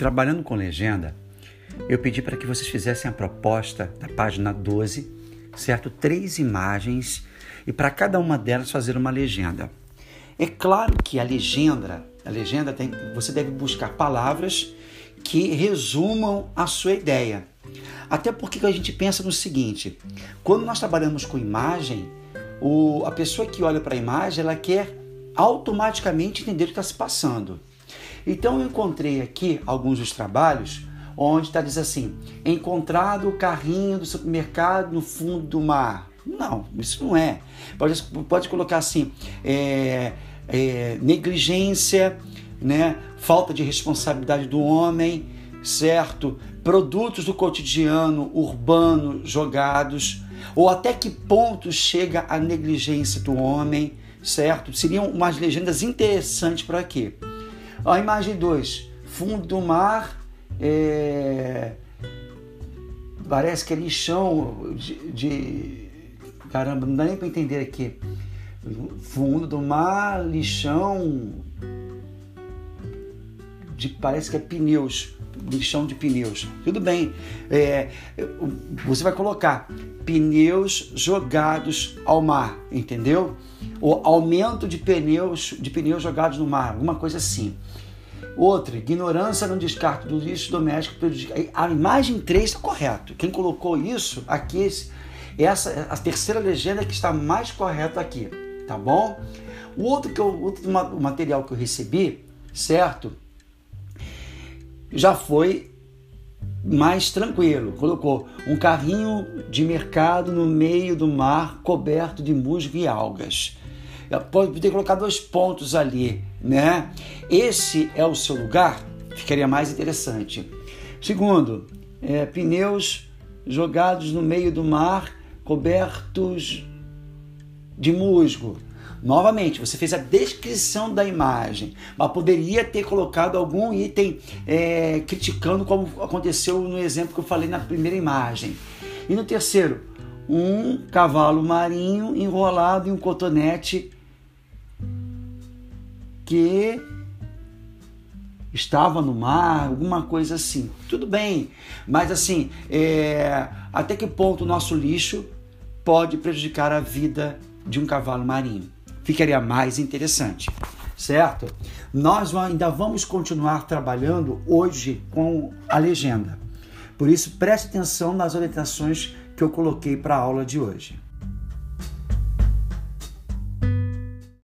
trabalhando com legenda, eu pedi para que vocês fizessem a proposta da página 12, certo? Três imagens e para cada uma delas fazer uma legenda. É claro que a legenda, a legenda tem, você deve buscar palavras que resumam a sua ideia. Até porque a gente pensa no seguinte: quando nós trabalhamos com imagem, o, a pessoa que olha para a imagem ela quer automaticamente entender o que está se passando. Então eu encontrei aqui alguns dos trabalhos onde está diz assim: encontrado o carrinho do supermercado no fundo do mar. Não, isso não é. Pode, pode colocar assim: é, é, negligência, né? falta de responsabilidade do homem, certo? Produtos do cotidiano urbano jogados, ou até que ponto chega a negligência do homem, certo? Seriam umas legendas interessantes para quê? A imagem 2, fundo do mar, é... parece que é lixão de, de... Caramba, não dá nem para entender aqui. Fundo do mar, lixão de parece que é pneus, lixão de pneus. Tudo bem, é, você vai colocar pneus jogados ao mar, entendeu? O aumento de pneus, de pneus jogados no mar, alguma coisa assim. Outra, ignorância no descarte do lixo doméstico A imagem 3 está correto. Quem colocou isso aqui, essa a terceira legenda que está mais correta aqui, tá bom? O outro, que eu, outro material que eu recebi, certo? Já foi mais tranquilo. Colocou um carrinho de mercado no meio do mar coberto de musgo e algas. Pode ter colocado dois pontos ali, né? Esse é o seu lugar? Ficaria mais interessante. Segundo, é, pneus jogados no meio do mar cobertos de musgo. Novamente, você fez a descrição da imagem, mas poderia ter colocado algum item é, criticando, como aconteceu no exemplo que eu falei na primeira imagem. E no terceiro, um cavalo marinho enrolado em um cotonete que estava no mar, alguma coisa assim. Tudo bem, mas assim, é, até que ponto o nosso lixo pode prejudicar a vida de um cavalo marinho? Ficaria mais interessante, certo? Nós ainda vamos continuar trabalhando hoje com a legenda. Por isso, preste atenção nas orientações que eu coloquei para a aula de hoje.